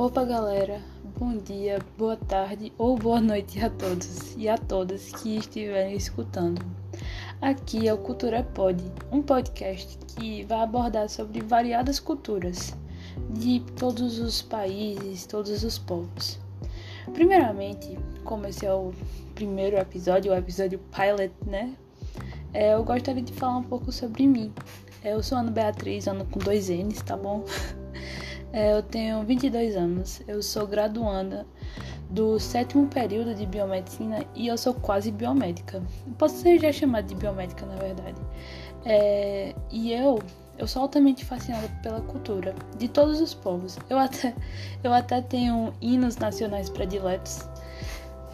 Opa, galera! Bom dia, boa tarde ou boa noite a todos e a todas que estiverem escutando. Aqui é o Cultura Pod, um podcast que vai abordar sobre variadas culturas de todos os países, todos os povos. Primeiramente, como esse é o primeiro episódio, o episódio pilot, né? É, eu gostaria de falar um pouco sobre mim. Eu sou Ana Beatriz, Ana com dois N's, tá bom? É, eu tenho 22 anos, eu sou graduanda do sétimo período de biomedicina e eu sou quase biomédica. Posso ser já chamada de biomédica, na verdade. É, e eu, eu sou altamente fascinada pela cultura de todos os povos. Eu até, eu até tenho hinos nacionais prediletos,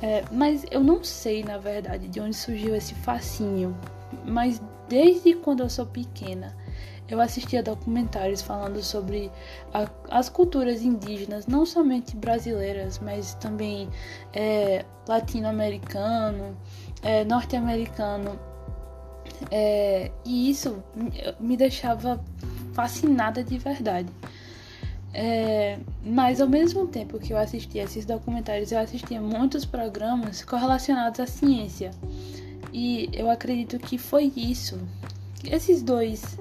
é, mas eu não sei, na verdade, de onde surgiu esse fascínio. Mas desde quando eu sou pequena, eu assistia documentários falando sobre a, as culturas indígenas, não somente brasileiras, mas também é, latino-americano, é, norte-americano. É, e isso me deixava fascinada de verdade. É, mas ao mesmo tempo que eu assistia esses documentários, eu assistia muitos programas correlacionados à ciência. E eu acredito que foi isso. Esses dois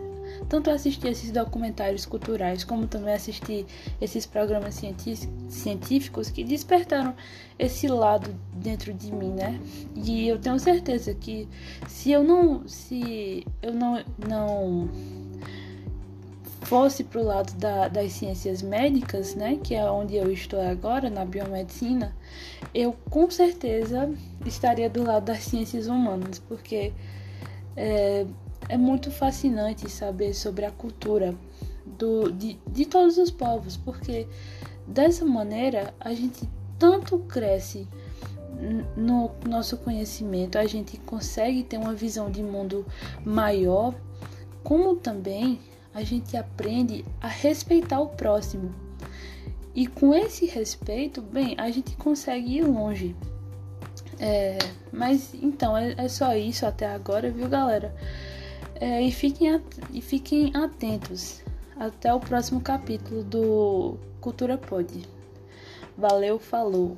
tanto assistir esses documentários culturais, como também assistir esses programas científicos que despertaram esse lado dentro de mim, né? E eu tenho certeza que se eu não, se eu não, não fosse para o lado da, das ciências médicas, né, que é onde eu estou agora, na biomedicina, eu com certeza estaria do lado das ciências humanas, porque é, é muito fascinante saber sobre a cultura do, de, de todos os povos, porque dessa maneira a gente tanto cresce no nosso conhecimento, a gente consegue ter uma visão de mundo maior, como também a gente aprende a respeitar o próximo. E com esse respeito, bem, a gente consegue ir longe. É, mas então é, é só isso até agora, viu, galera? É, e, fiquem, e fiquem atentos. Até o próximo capítulo do Cultura Pod. Valeu, falou!